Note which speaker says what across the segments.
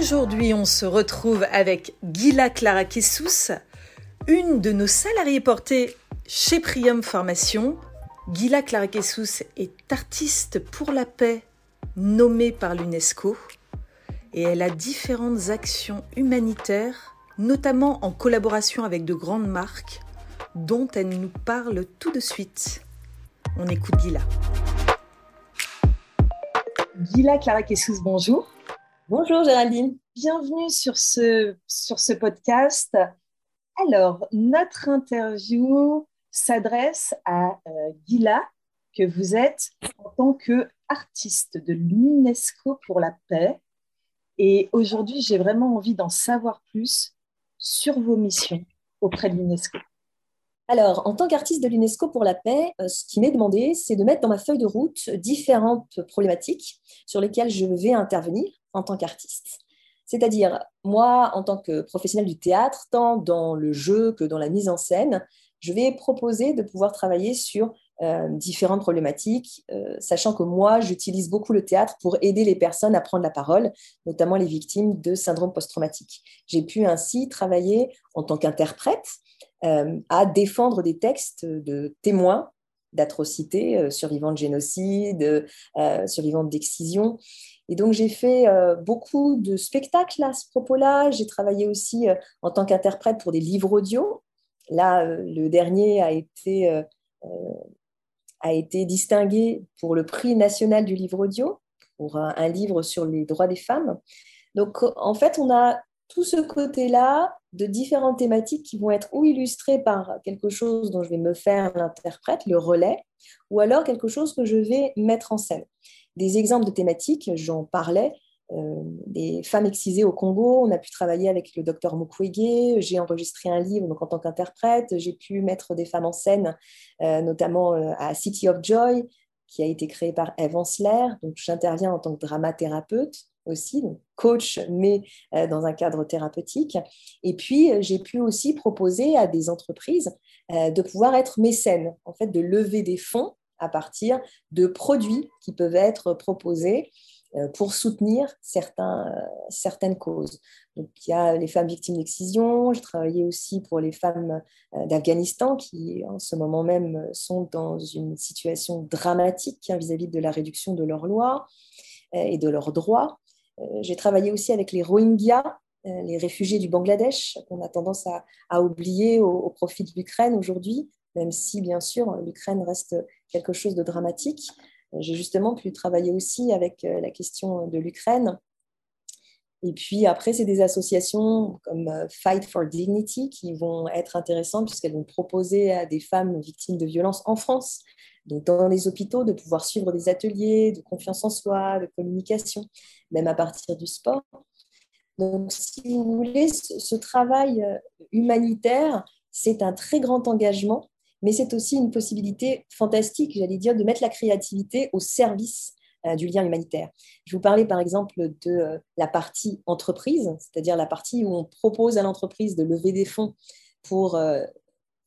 Speaker 1: Aujourd'hui, on se retrouve avec Gila Clara Kessous, une de nos salariés portés chez Prium Formation. Gila Clara Kessous est artiste pour la paix nommée par l'UNESCO et elle a différentes actions humanitaires, notamment en collaboration avec de grandes marques, dont elle nous parle tout de suite. On écoute Gila. Gila Clara Kessous, bonjour.
Speaker 2: Bonjour Géraldine.
Speaker 1: Bienvenue sur ce, podcast. Alors, notre interview s'adresse à euh, Gila, que vous êtes en tant qu'artiste de l'UNESCO pour la paix. Et aujourd'hui, j'ai vraiment envie d'en savoir plus sur vos missions auprès de l'UNESCO.
Speaker 2: Alors, en tant qu'artiste de l'UNESCO pour la paix, euh, ce qui m'est demandé, c'est de mettre dans ma feuille de route différentes problématiques sur lesquelles je vais intervenir en tant qu'artiste. C'est-à-dire, moi, en tant que professionnel du théâtre, tant dans le jeu que dans la mise en scène, je vais proposer de pouvoir travailler sur euh, différentes problématiques, euh, sachant que moi, j'utilise beaucoup le théâtre pour aider les personnes à prendre la parole, notamment les victimes de syndrome post-traumatique. J'ai pu ainsi travailler en tant qu'interprète à défendre des textes de témoins d'atrocités, survivants de génocide, survivants d'excision. Et donc, j'ai fait euh, beaucoup de spectacles à ce propos-là. J'ai travaillé aussi euh, en tant qu'interprète pour des livres audio. Là, euh, le dernier a été, a été distingué pour le prix national du livre audio, pour un, livre sur les droits des femmes. Donc, en fait, on a tout ce côté-là de différentes thématiques qui vont être ou illustrées par quelque chose dont je vais me faire l'interprète, le relais, ou alors quelque chose que je vais mettre en scène des exemples de thématiques, j'en parlais, euh, des femmes excisées au Congo. On a pu travailler avec le docteur Mukwege. J'ai enregistré un livre en tant qu'interprète. J'ai pu mettre des femmes en scène, euh, notamment euh, à City of Joy, qui a été créé par Eve Ansler. Donc, j'interviens en tant que dramathérapeute aussi, donc coach, mais dans un cadre thérapeutique. Et puis, j'ai pu aussi proposer à des entreprises de pouvoir être mécènes, en fait, de lever des fonds à partir de produits qui peuvent être proposés euh, pour soutenir certains, euh, certaines causes. Donc, il y a les femmes victimes d'excision. Je travaillais aussi pour les femmes euh, d'Afghanistan qui, en ce moment même, sont dans une situation dramatique hein, vis-à-vis de la réduction de leurs lois et de leurs droits. J'ai travaillé aussi avec les Rohingyas, les réfugiés du Bangladesh, qu'on a tendance à, oublier au profit de l'Ukraine aujourd'hui, même si, bien sûr, l'Ukraine reste quelque chose de dramatique. J'ai justement pu travailler aussi avec euh, la question de l'Ukraine. Et puis après, c'est des associations comme euh, Fight for Dignity qui vont être intéressantes puisqu'elles vont proposer à des femmes victimes de violences en France, donc dans les hôpitaux, de pouvoir suivre des ateliers de confiance en soi, de communication, même à partir du sport. Donc, si vous voulez, ce travail euh, humanitaire, c'est un très grand engagement mais c'est aussi une possibilité fantastique, j'allais dire, de mettre la créativité au service euh, du lien humanitaire. Je vous parlais par exemple de euh, la partie entreprise, c'est-à-dire la partie où on propose à l'entreprise de lever des fonds pour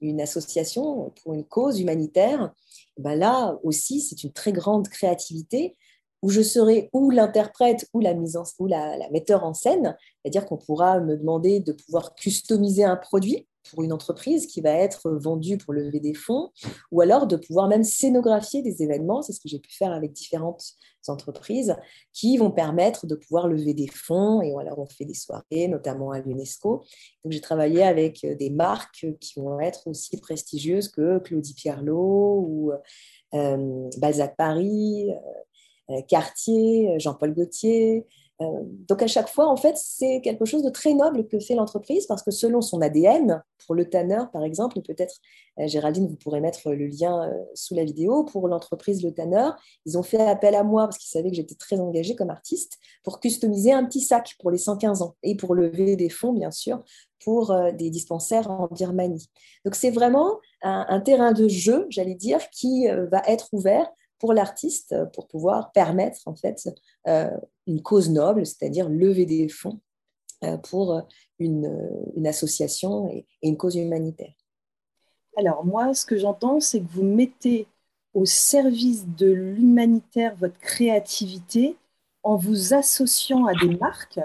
Speaker 2: une association, pour une cause humanitaire. Ben là aussi, c'est une très grande créativité où je serai ou l'interprète ou la mise en, ou la, la metteur en scène, c'est-à-dire qu'on pourra me demander de pouvoir customiser un produit pour une entreprise qui va être vendue pour lever des fonds, ou alors de pouvoir même scénographier des événements, c'est ce que j'ai pu faire avec différentes entreprises, qui vont permettre de pouvoir lever des fonds, et alors on fait des soirées, notamment à l'UNESCO. Donc j'ai travaillé avec des marques qui vont être aussi prestigieuses que Claudie Pierlot ou euh, Balzac Paris, euh, euh, Cartier, Jean-Paul Gaultier, euh, donc à chaque fois, en fait, c'est quelque chose de très noble que fait l'entreprise parce que selon son ADN, pour le Tanner par exemple, peut-être euh, Géraldine, vous pourrez mettre le lien euh, sous la vidéo, pour l'entreprise Le Tanner, ils ont fait appel à moi parce qu'ils savaient que j'étais très engagée comme artiste pour customiser un petit sac pour les 115 ans et pour lever des fonds, bien sûr, pour des dispensaires en Birmanie. Donc c'est vraiment un, un, terrain de jeu, j'allais dire, qui va être ouvert pour l'artiste pour pouvoir permettre en fait euh, une cause noble, c'est-à-dire lever des fonds euh, pour une, association et, une cause humanitaire.
Speaker 1: Alors moi, ce que j'entends, c'est que vous mettez au service de l'humanitaire votre créativité en vous associant à des marques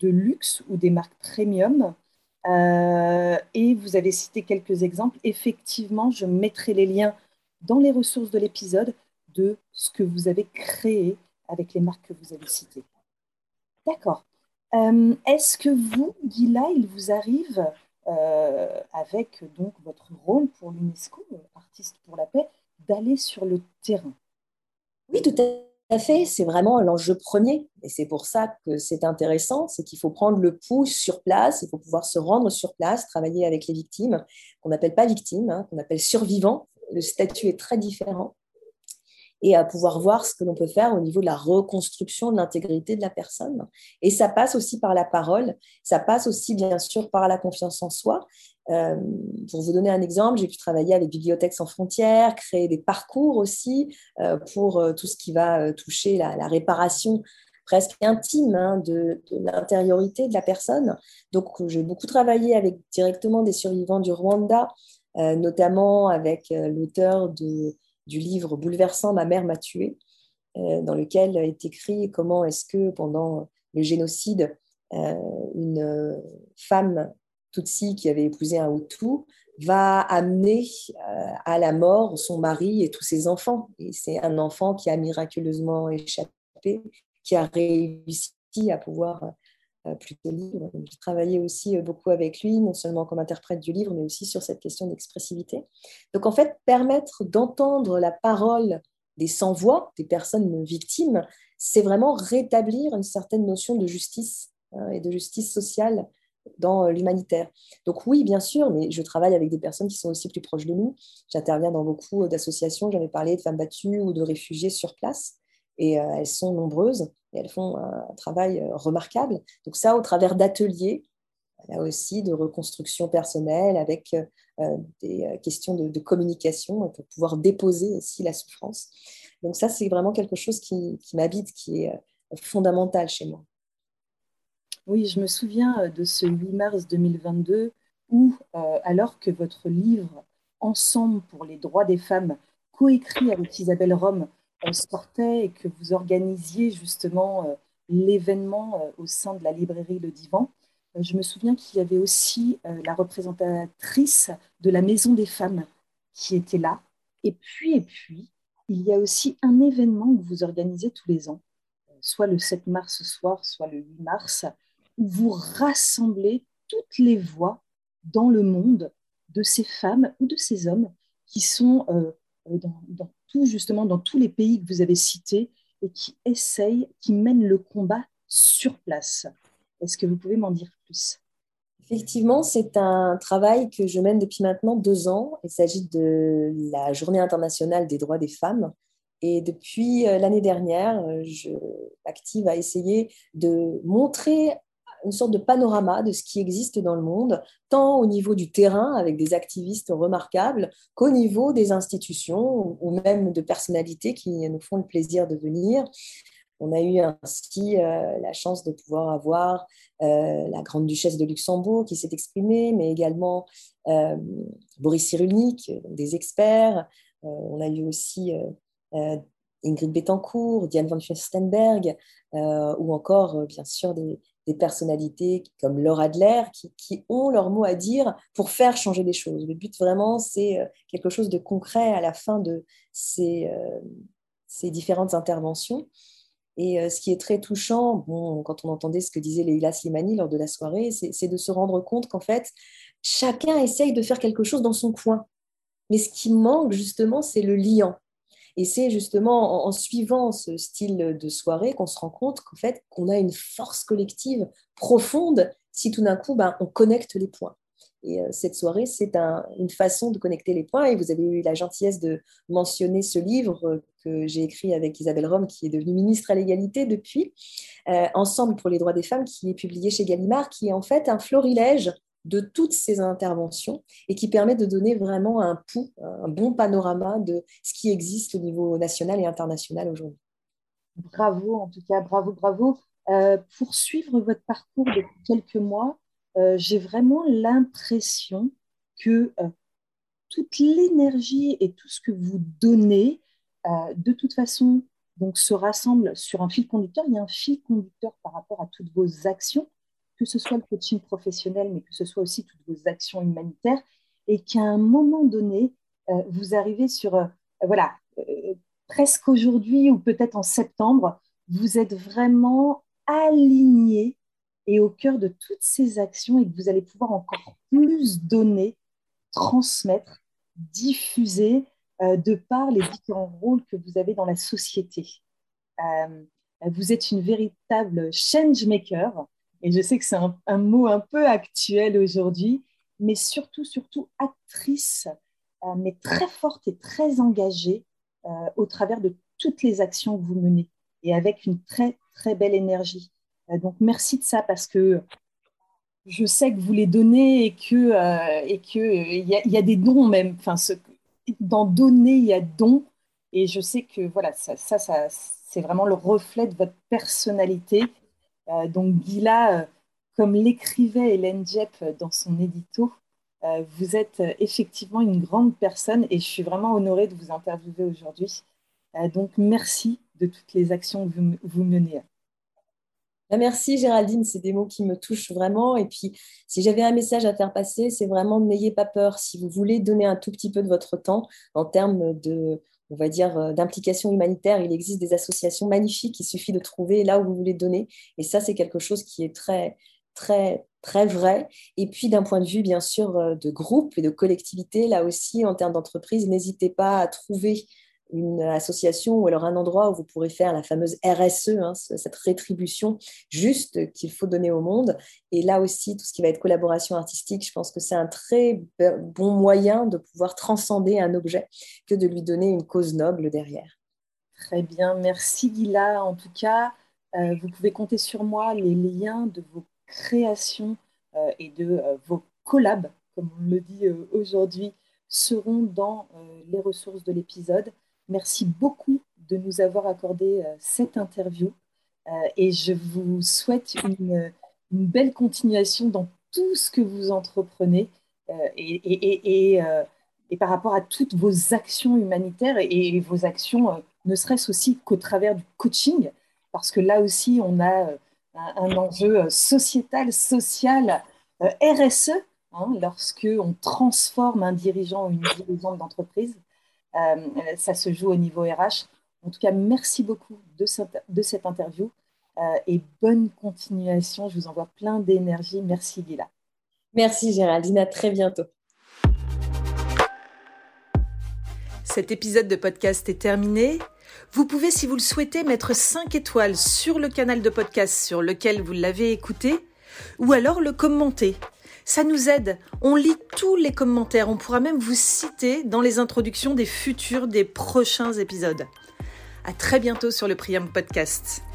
Speaker 1: de luxe ou des marques premium. Euh, et vous avez cité quelques exemples. Effectivement, je mettrai les liens dans les ressources de l'épisode de ce que vous avez créé avec les marques que vous avez citées. D'accord. Euh, est-ce que vous, Gila, il vous arrive, euh, avec donc votre rôle pour l'UNESCO, artiste pour la paix, d'aller sur le terrain?
Speaker 2: Oui, tout à fait. C'est vraiment l'enjeu premier. Et c'est pour ça que c'est intéressant, c'est qu'il faut prendre le pouls sur place, il faut pouvoir se rendre sur place, travailler avec les victimes, qu'on n'appelle pas victimes, hein, qu'on appelle survivants. Le statut est très différent et à pouvoir voir ce que l'on peut faire au niveau de la reconstruction de l'intégrité de la personne. Et ça passe aussi par la parole, ça passe aussi bien sûr par la confiance en soi. Euh, pour vous donner un exemple, j'ai pu travailler avec Bibliothèques sans frontières, créer des parcours aussi euh, pour euh, tout ce qui va toucher la, réparation presque intime hein, de, de l'intériorité de la personne. Donc j'ai beaucoup travaillé avec directement des survivants du Rwanda, notamment avec l'auteur de du livre bouleversant Ma mère m'a tué, euh, dans lequel est écrit comment est-ce que pendant le génocide, euh, une femme Tutsi qui avait épousé un Hutu va amener euh, à la mort son mari et tous ses enfants. Et c'est un enfant qui a miraculeusement échappé, qui a réussi à pouvoir plutôt livre. J'ai travaillé aussi beaucoup avec lui, non seulement comme interprète du livre, mais aussi sur cette question d'expressivité. Donc en fait, permettre d'entendre la parole des sans-voix, des personnes victimes, c'est vraiment rétablir une certaine notion de justice hein, et de justice sociale dans l'humanitaire. Donc oui, bien sûr, mais je travaille avec des personnes qui sont aussi plus proches de nous. J'interviens dans beaucoup d'associations, j'avais parlé de femmes battues ou de réfugiés sur place, et euh, elles sont nombreuses elles font un travail euh, remarquable. Donc ça, au travers d'ateliers, là aussi de reconstruction personnelle avec euh, des questions de, communication pour pouvoir déposer aussi la souffrance. Donc ça, c'est vraiment quelque chose qui, m'habite, qui est fondamental chez moi.
Speaker 1: Oui, je me souviens de ce 8 mars 2022 où, alors que votre livre Ensemble pour les droits des femmes, coécrit avec Isabelle Rome, sortait et que vous organisiez justement euh, l'événement euh, au sein de la librairie Le Divan, euh, je me souviens qu'il y avait aussi la représentatrice de la Maison des femmes qui était là. Et puis, et puis, il y a aussi un événement que vous organisez tous les ans, soit le 7 mars soir, soit le 8 mars, où vous rassemblez toutes les voix dans le monde de ces femmes ou de ces hommes qui sont dans, dans, justement dans tous les pays que vous avez cités et qui essayent, qui mènent le combat sur place. Est-ce que vous pouvez m'en dire plus?
Speaker 2: Effectivement, c'est un travail que je mène depuis maintenant deux ans. Il s'agit de la Journée internationale des droits des femmes. Et depuis euh, l'année dernière, je m'active à essayer de montrer une sorte de panorama de ce qui existe dans le monde, tant au niveau du terrain avec des activistes remarquables qu'au niveau des institutions ou même de personnalités qui nous font le plaisir de venir. On a eu ainsi euh, la chance de pouvoir avoir euh, la grande duchesse de Luxembourg qui s'est exprimée, mais également euh, Boris Cyrulnik, des experts. on a eu aussi Ingrid Betancourt, Diane von Fürstenberg, ou encore, bien sûr, des, personnalités comme Laura Adler qui, ont leur mot à dire pour faire changer les choses. Le but vraiment, c'est euh, quelque chose de concret à la fin de ces, euh, différentes interventions. Et euh, ce qui est très touchant, bon, quand on entendait ce que disait Leila Slimani lors de la soirée, c'est de se rendre compte qu'en fait, chacun essaye de faire quelque chose dans son coin. Mais ce qui manque justement, c'est le liant. Et c'est justement en, suivant ce style de soirée qu'on se rend compte qu'en fait, qu'on a une force collective profonde si tout d'un coup, ben, on connecte les points. Et euh, cette soirée, c'est une façon de connecter les points. Et vous avez eu la gentillesse de mentionner ce livre euh, que j'ai écrit avec Isabelle Rome, qui est devenue ministre à l'égalité depuis, euh, Ensemble pour les droits des femmes, qui est publié chez Gallimard, qui est en fait un florilège de toutes ces interventions et qui permet de donner vraiment un pouls, un bon panorama de ce qui existe au niveau national et international aujourd'hui.
Speaker 1: Bravo, en tout cas, bravo, bravo. Euh, pour suivre votre parcours depuis quelques mois, euh, j'ai vraiment l'impression que euh, toute l'énergie et tout ce que vous donnez, de toute façon, donc, se rassemble sur un fil conducteur. Il y a un fil conducteur par rapport à toutes vos actions que ce soit le coaching professionnel, mais que ce soit aussi toutes vos actions humanitaires, et qu'à un moment donné, euh, vous arrivez sur, euh, voilà, euh, presque aujourd'hui ou peut-être en septembre, vous êtes vraiment aligné et au cœur de toutes ces actions et que vous allez pouvoir encore plus donner, transmettre, diffuser de par les différents rôles que vous avez dans la société. vous êtes une véritable change maker et je sais que c'est un, mot un peu actuel aujourd'hui, mais surtout, surtout actrice, euh, mais très forte et très engagée euh, au travers de toutes les actions que vous menez et avec une très, très belle énergie. Euh, donc, merci de ça parce que je sais que vous les donnez et que y, a des dons même. Enfin, dans donner, il y a don. Et je sais que voilà, ça, ça, c'est vraiment le reflet de votre personnalité donc Gila, euh, comme l'écrivait Hélène Jepp dans son édito, euh, vous êtes effectivement une grande personne et je suis vraiment honorée de vous interviewer aujourd'hui. donc merci de toutes les actions que vous, menez.
Speaker 2: Bah, merci Géraldine, c'est des mots qui me touchent vraiment. Et puis, si j'avais un message à faire passer, c'est vraiment n'ayez pas peur. Si vous voulez donner un tout petit peu de votre temps en termes de, on va dire, euh, d'implication humanitaire. Il existe des associations magnifiques, il suffit de trouver là où vous voulez donner. Et ça, c'est quelque chose qui est très, très, très vrai. Et puis, d'un point de vue, bien sûr, euh, de groupe et de collectivité, là aussi, en termes d'entreprise, n'hésitez pas à trouver une association ou alors un endroit où vous pourrez faire la fameuse RSE, hein, cette rétribution juste qu'il faut donner au monde. Et là aussi, tout ce qui va être collaboration artistique, je pense que c'est un très bon moyen de pouvoir transcender un objet que de lui donner une cause noble derrière.
Speaker 1: Très bien, merci Gila. En tout cas, euh, vous pouvez compter sur moi. Les liens de vos créations euh, et de euh, vos collabs, comme on le dit aujourd'hui, seront dans les ressources de l'épisode. Merci beaucoup de nous avoir accordé euh, cette interview euh, et je vous souhaite une, belle continuation dans tout ce que vous entreprenez euh, et, par rapport à toutes vos actions humanitaires et, vos actions, ne serait-ce aussi qu'au travers du coaching, parce que là aussi, on a un, enjeu sociétal, social, RSE, hein, lorsque on transforme un dirigeant ou une dirigeante d'entreprise. Euh, ça se joue au niveau RH. En tout cas, merci beaucoup de cette, de cette interview euh, et bonne continuation. Je vous envoie plein d'énergie. Merci, Lila.
Speaker 2: Merci, Géraldine. À très bientôt.
Speaker 1: Cet épisode de podcast est terminé. Vous pouvez, si vous le souhaitez, mettre 5 étoiles sur le canal de podcast sur lequel vous l'avez écouté, ou alors le commenter. Ça nous aide. On lit tous les commentaires. On pourra même vous citer dans les introductions des futurs, des prochains épisodes. À très bientôt sur le Priam Podcast.